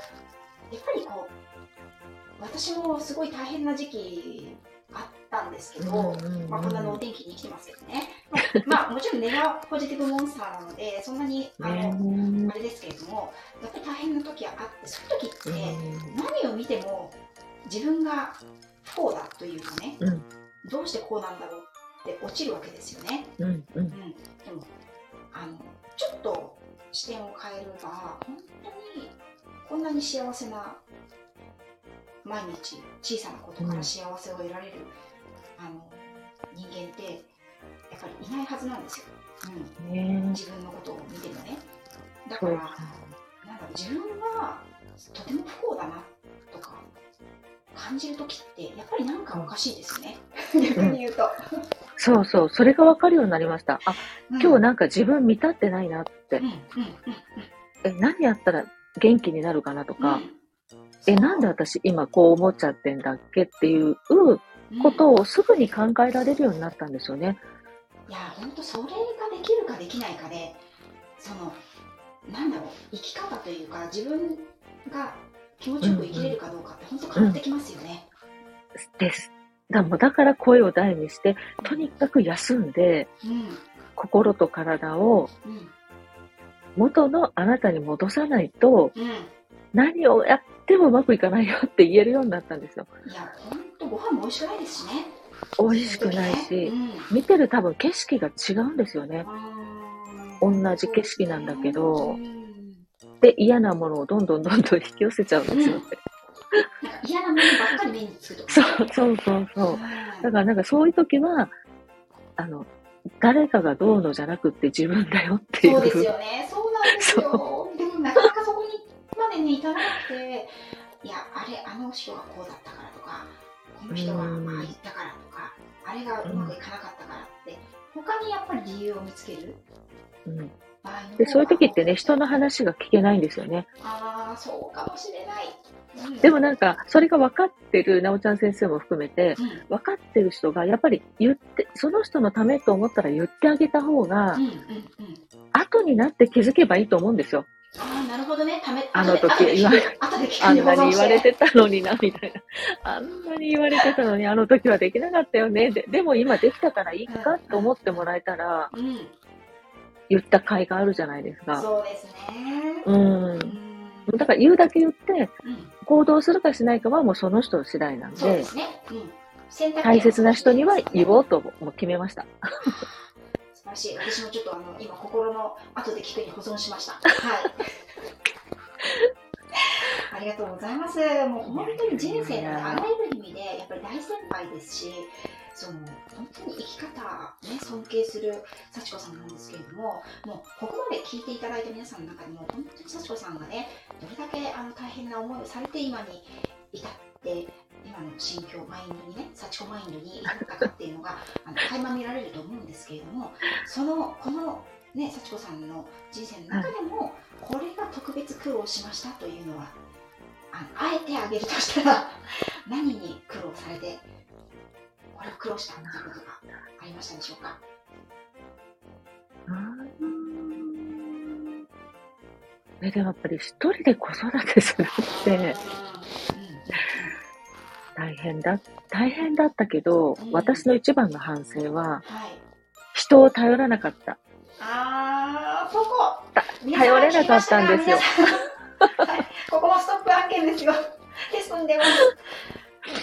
う。やっぱりこう、私もすごい大変な時期あったんですけど、まあ、こんなのお天気に来てますけどね、*laughs* まあ、もちろん根がポジティブモンスターなのでそんなにあの、あれですけれどもやっぱり大変な時はあってそういう時って何を見ても自分が不幸だというかね、どうしてこうなんだろうって落ちるわけですよね。うん、うん、でもあのちょっと視点を変えれば本当にこんなに幸せな毎日小さなことから幸せを得られる、うん、あの人間ってやっぱりいないはずなんですよ、うん、自分のことを見てもね。だからなんだろう自分はとても不幸だなとか感じる時ってやっぱりなんかおかしいですね、逆に言うと。そうそう、それが分かるようになりました。あ、うん、今日なんか自分見立ってないなって。え、何やったら元気になるかなとか、うんえ、なんで私今こう思っちゃってんだっけっていうことをすぐに考えられるようになったんですよね。いや、本当それができるかできないかで、その、なんだろう、生き方というか、自分が気持ちよく生きれるかどうかって本当変わってきますよね。うん、です。だもだから声を大にして、とにかく休んで、うん、心と体を元のあなたに戻さないと、うん、何をやってもうまくいかないよって言えるようになったんですよ。いや、ほんとご飯も美味しくないですしね。美味しくないし、ねうん、見てる多分景色が違うんですよね。同じ景色なんだけど、で、嫌なものをどんどんどんどん引き寄せちゃうんですよね。嫌なものばっかり目につくと、そうそうそうそう。だからなんかそういう時は、あの、誰かがどうのじゃなくて自分だよっていう。そうですよね。そうなんですよ。でもなかなかそこでに至らなくて、いや、あれ、あの人がこうだったからとか、この人がああ言ったからとか、あれがうまくいかなかったからって、他にやっぱり理由を見つける？うんでそういう時ってね、人の話が聞けないんですよね。ああ、そうかもしれない。うん、でもなんか、それが分かってる、なおちゃん先生も含めて、うん、分かってる人が、やっぱり言って、その人のためと思ったら言ってあげた方が、うんうんうん、後になって気づけばいいと思うんですよ。ああ、なるほどね。ため、あの時あんなに言われてたのにな、みたいな。あんなに言われてたのに、あの時はできなかったよね。ででも今できたからいいかと思ってもらえたら、うん、言った甲斐があるじゃないですか。そうですね。うん。だから言うだけ言って、行動するかしないかはもうその人次第なんで、そうですね。うん、大切な人には言おうとも決めました。らしい。私もちょっとあの今心の後で聞くに保存しました。はい。*laughs* ありがとうございます。もう本当に人生のあらゆる意味でやっぱり大先輩ですし、その本当に生き方ね尊敬する幸子さんなんですけれども、もうここまで聞いていただいた皆さんの中にも本当に幸子さんがねどれだけあの大変な思いをされて今に至って今の心境マインドにね幸子マインドに至ったかっていうのが *laughs* あの垣間見られると思うんですけれどもそのこのね幸子さんの人生の中でも、これが特別苦労しましたというのはあのあえてあげるとしたら *laughs* 何に苦労されてこれを苦労したということがありましたでしょうか？えでもやっぱり一人で子育てするって大変だ、大変だったけど、うん、私の一番の反省は、はい、人を頼らなかった。あー、そこ頼れなかったんですよ。はい、ここもストップ案件ですよ。*laughs* ですんでます。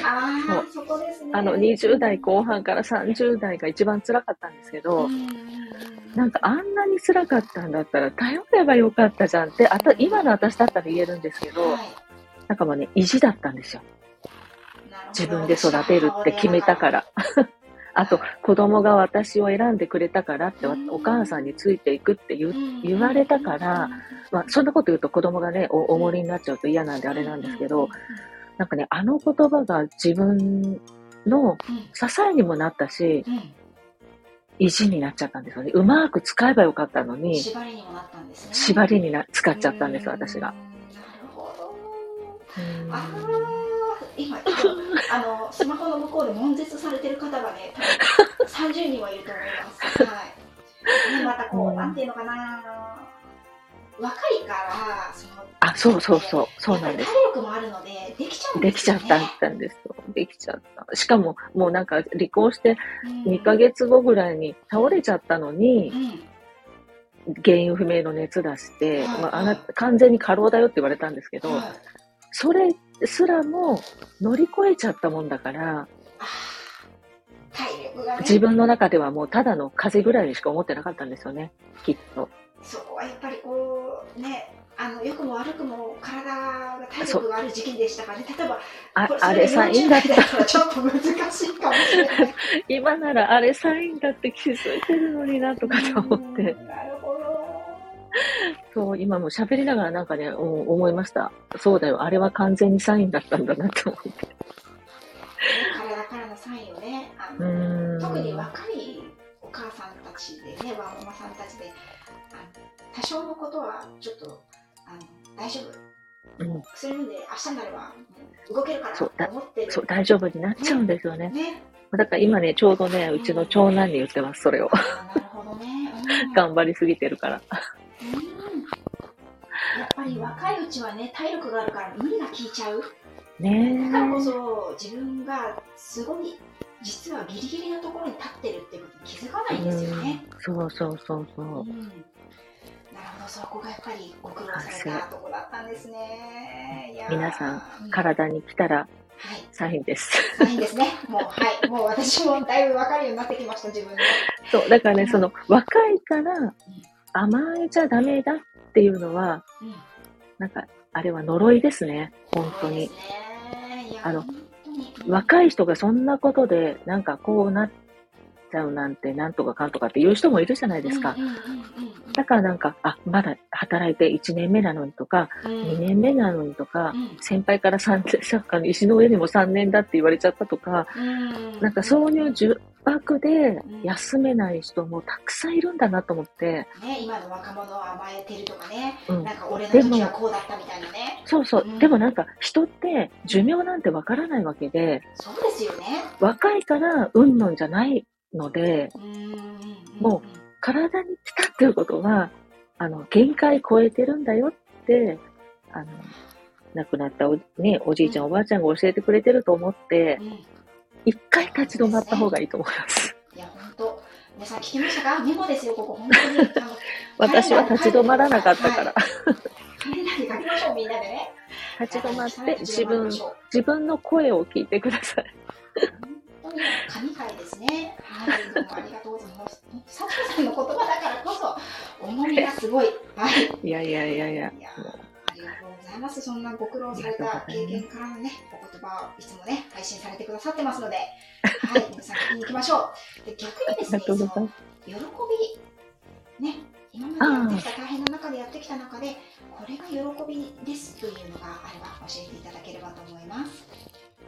ああ、そこですね。あの、20代後半から30代が一番辛かったんですけど、なんかあんなに辛かったんだったら頼ればよかったじゃんって、あた今の私だったら言えるんですけど、はいなんかもうね、意地だったんですよ。自分で育てるって決めたから。*laughs* あと、子供が私を選んでくれたからって、うんお母さんについていくって言われたから、まあ、そんなこと言うと子供がね、お重りになっちゃうと嫌なんであれなんですけど、、なんかね、あの言葉が自分の支えにもなったし、意地になっちゃったんですよね。うまく使えばよかったのに、縛りにもなったんですね。縛りにな使っちゃったんです、うん私が。。なるほど。うんああ、今、あの、スマホの向こうで悶絶されてる方がね、多分30人はいると思います。*laughs* はい。ね、またこう、うんなんていうのかな。若いから、その、あ、そうそうそう、そうなんです。体力もあるので、できちゃうんできちゃですよ、ね。ったんですよ。できちゃった。しかも、もうなんか離婚してうん2ヶ月後ぐらいに倒れちゃったのにう、ん。原因不明の熱出して、はいまあ、あなた完全に過労だよって言われたんですけど、はいそれすらも乗り越えちゃったもんだから、ね。自分の中ではもうただの風邪ぐらいにしか思ってなかったんですよね、きっと。そこはやっぱりこう、ね、あの、良くも悪くも体が体力がある時期でしたからね。例えば、ああれサインだっ40代だったらちょっと難しいかもしれない。*laughs* 今ならあれサインだって気づいてるのになとかと思って。うんなる。*laughs* そう、今も喋りながらなんかね、うん思いました。そうだよ、あれは完全にサインだったんだなと思って。体からのサインをね、あうの。特に若いお母さんたちでね、ワンママさんたちで、あの多少のことはちょっとあの大丈夫。うん薬飲んで明日になればうん動けるからとそうだ思ってる。そう、大丈夫になっちゃうんですよね。ね。だから今ね、ちょうどね、うちの長男に言ってます、それを。なるほどね。うん *laughs* 頑張りすぎてるから。うんやっぱり若いうちはね、体力があるから無理が効いちゃう。ねだからこそ自分がすごい実はギリギリのところに立ってるっていうことに気づかえ。ないんですよね。うんそうそうそうそう。うんなるほど、そこがやっぱりご苦労されたとこだったんですね。皆さん、うん体に来たらはい、サインです。ないんですね。もう、はい、もう私もだいぶ分かるようになってきました、自分で。そう、だからね、その、若いから甘えちゃダメだっていうのは、うん、なんか、あれは呪いですね、本当に。あの若い人がそんなことで、なんかこうなっちゃうなんて、なんとかかんとかっていう人もいるじゃないですか。だからなんか、あ、まだ働いて1年目なのにとか、うん。うん2年目なのにとかう、ん。先輩から3年、サッカーの石の上にも3年だって言われちゃったとか、うんなんかそういうでん。休めない人もたくさんいるんだなと思って、ね、今の若者は甘えてるとかね、うん。なんか俺の時はこうだったみたいなね。そうそう。うん。でもなんか人って寿命なんてわからないわけで、そうですよね。若いからうんのんじゃないので、うんうんうんも体に来たっていうことは、あの、限界超えてるんだよって、あの、亡くなったお,、ね、おじいちゃん、おばあちゃんが教えてくれてると思って一回立ち止まった方がいいと思います。や、本当。皆さん聞きましたかメモですよ、ここ。本当に。私は立ち止まらなかったから、カレンダーに書きましょう、みんなでね。立ち止まって立自分自分の声を聞い。てください。本当に神回ですね。はい、どうもありがとうござい。ます。佐藤さんの言葉だからこそ、重みがすごい。はい。い。やい。やい。やい。や、い。やありがとうございます。そんなご苦労された経験からのね、お言葉をいつもね、配信されてくださってますので、はい、皆さん聞きに行きましょう。で逆にですね、その。喜び、ね、今までやってきた大変な中でやってきた中で、これが喜びですというのがあれば教えていただければと思います。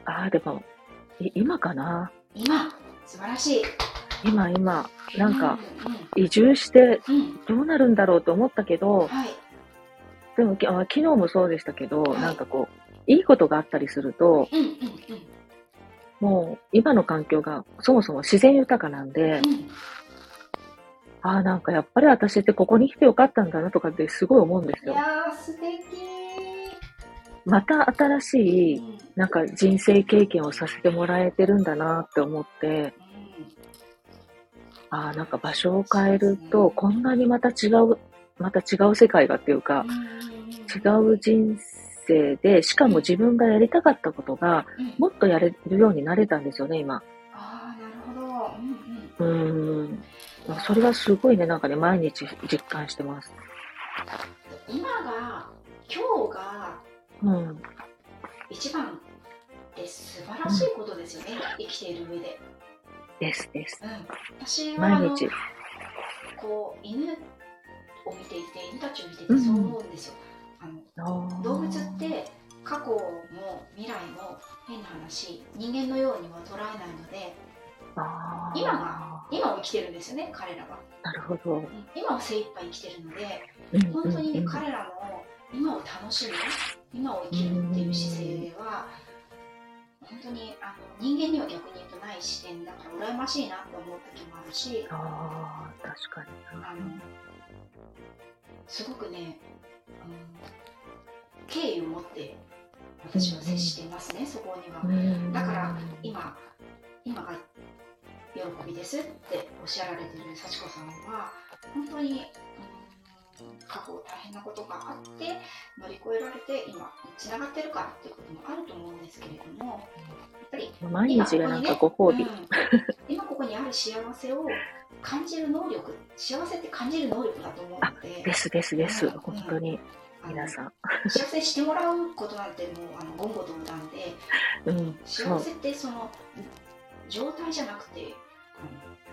ああ、でも、い今かな？今、素晴らしい。今今、なんか、う移住してん、うん、うんどうなるんだろうと思ったけど、はい、でもきあ昨日もそうでしたけど、はいなんかこう、いいことがあったりすると、うん、うん、うん、もう今の環境がそもそも自然豊かなんで、うん。ああ、なんかやっぱり私ってここに来てよかったんだなとかってすごい思うんですよ。いやー、素敵また新しー。い、うんなんか人生経験をさせてもらえてるんだなって思って、ああ、なんか場所を変えると、こんなにまた違う、また違う世界がっていうか、違う人生で、しかも自分がやりたかったことが、うんもっとやれるようになれたんですよね、今。ああ、なるほど。うんうん。それはすごいね、なんかね、毎日実感してます。今が、今日がうん。一番って素晴らしいことですよね、生きている上で。ですです。うん、私は毎日。こう犬を見ていて、犬たちを見ていてそう思うんですよ。あの動物って過去も未来も変な話、人間のようには捉えないので、今が今を生きてるんですよね、彼らは。なるほど。うん今を精一杯生きてるので、うん本当にね、うんうん彼らの今を楽しむ今を生きるっていう姿勢は本当にあの人間には逆に言うとない視点だから羨ましいなと思う時もあるしああ、確かにあのすごくね、うん、敬意を持って私は接していますね、そこには。な。だから今今が喜びですっておっしゃられてる幸子さんは本当に、うん、過去大変なことがあって乗り越えられて今につながってるからっていうこともあると思うんですけれどもやっぱり毎日がなんかご褒美。うん今ここにある幸せを感じる能力幸せって感じる能力だと思うのでですですです。うん本当に、皆さん。幸せにしてもらうことなんてもうあの言語道断で *laughs* うん。幸せってその状態じゃなくて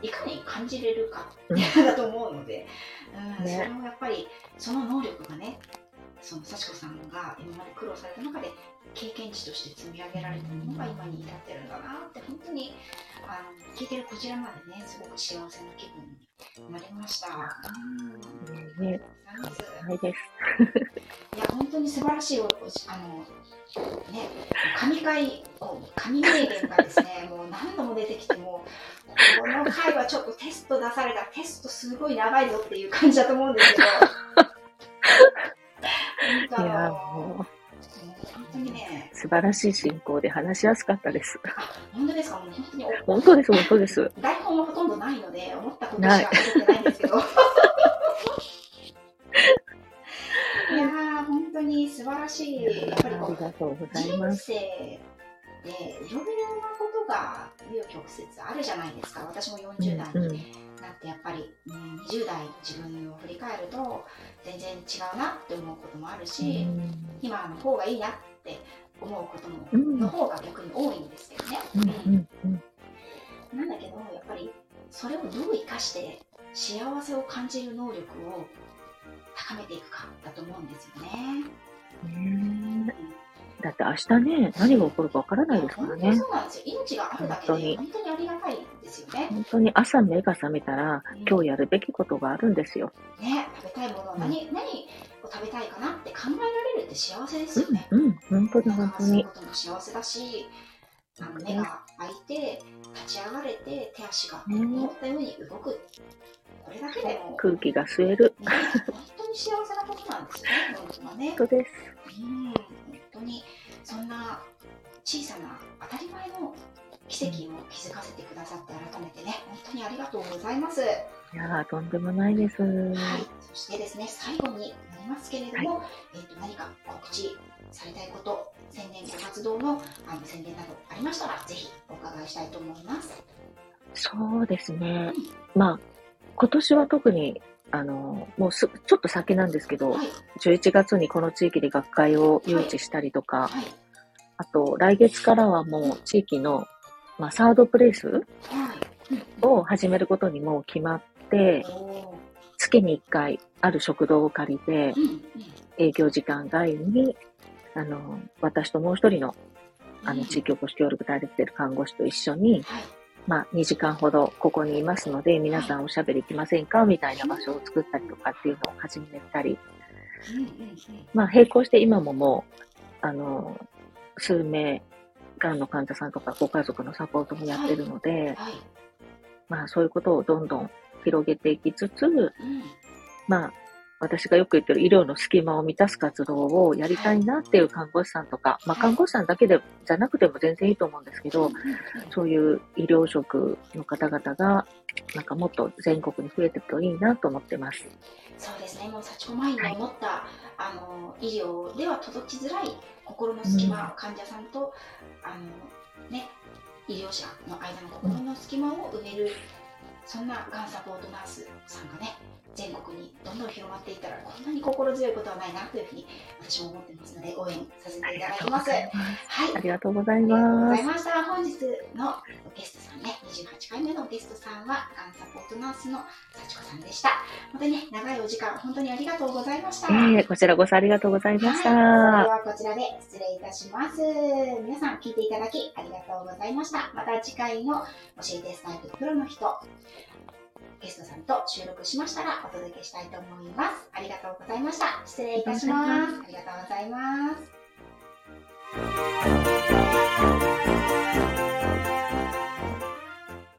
いかに感じれるかだと思うので、うんね。それもやっぱりその能力がねその幸子さんが今まで苦労された中で経験値として積み上げられたものが今に至ってるんだなって本当にあの聞いてるこちらまでねすごく幸せな気分になりました。うん。ね、いや本当に素晴らしいおおあのね神回神名言がですね *laughs* もう何度も出てきてもうこの回はちょっとテスト出されたテストすごい長いぞっていう感じだと思うんですけど。いや、ももう本当にね。う、素晴らしい進行で話しやすかったです。あ本当ですか？本当にお本当です、本当です。台本はほとんどないので思ったことしかてないんですけど *laughs* いやー本当に素晴らしい。やっぱりこうありがとうござい人ます。生でいろいろなことが紆余曲折あるじゃないですか。私も40代うんになってやっぱり、うん、20代の自分を振り返ると全然違うなって思うこともあるし、今の方がいいなって思うことも、うんの方が逆に多いんですけどね、うんうんうん。なんだけどやっぱりそれをどう生かして幸せを感じる能力を高めていくかだと思うんですよね。だって明日ね、何が起こるかわからないですからね本当に。そうなんですよ。命があるだけで本当に本当にありがたいですよね。本当に朝目が覚めたら、今日やるべきことがあるんですよ。ね、食べたいものを何,、何を食べたいかなって考えられるって幸せですよね。うん、うん、本当にだ本当にからする。ことも幸せだし、あの目が開いて、立ち上がれて、手足がね思ったように動く。これだけでも、空気が吸える。ね、本当に幸せなことなんですよね、本当はね本。当です。うん、本当にそんな小さな当たり前の奇跡を気づかせてくださって改めてね、本当にありがとうございます。はいやー、とんでもないです。い、そしてですね、最後になりますけれども、えっ、と何か告知されたいこと、宣伝ご活動のあの宣伝などありましたら、ぜひお伺いしたいと思います。そうですね。まあ、今年は特に、あの、もうす、ちょっと先なんですけど、はい、11月にこの地域で学会を誘致したりとか、はい、あと、来月からはもう地域の、まあ、サードプレイスはい。を始めることにもう決まっ月に1回ある食堂を借りて。営業時間外に、あの、私ともう一人の、あの、うん地域おこし協力隊で来てる看護師と一緒に、はい。まあ、2時間ほどここにいますので、皆さんおしゃべり行きませんかみたいな場所を作ったりとかっていうのを始めたり。まあ、並行して今ももう、あの、数名、がんの患者さんとかご家族のサポートもやってるので、はい。まあ、そういうことをどんどん広げていきつつ、うん。まあ、私がよく言ってる医療の隙間を満たす活動をやりたいなっていう看護師さんとか、まあ、看護師さんだけでじゃなくても全然いいと思うんですけど、そういう医療職の方々が、なんかもっと全国に増えていくといいなと思ってます。そうですね、もう幸子前に思った、はい、あの医療では届きづらい心の隙間、うん、患者さんとあの、ね、医療者の間の心の隙間を埋める、そんながんサポートナースさんがね、全国にどんどん広まっていったらこんなに心強いことはないなというふうに私も思ってますので応援させていただきます。はい、ありがとうございました。本日のゲストさんね、28回目のゲストさんはがんサポートナースの幸子さんでした。本当にね、長いお時間本当にありがとうございました。えー、こちらこそありがとうございました。はい、ではこちらで失礼いたします。皆さん聞いていただきありがとうございました。また次回の教えて伝えるプロの人ゲストさんと収録しましたらお届けしたいと思います。ありがとうございました。失礼いたします。ありがとうございます。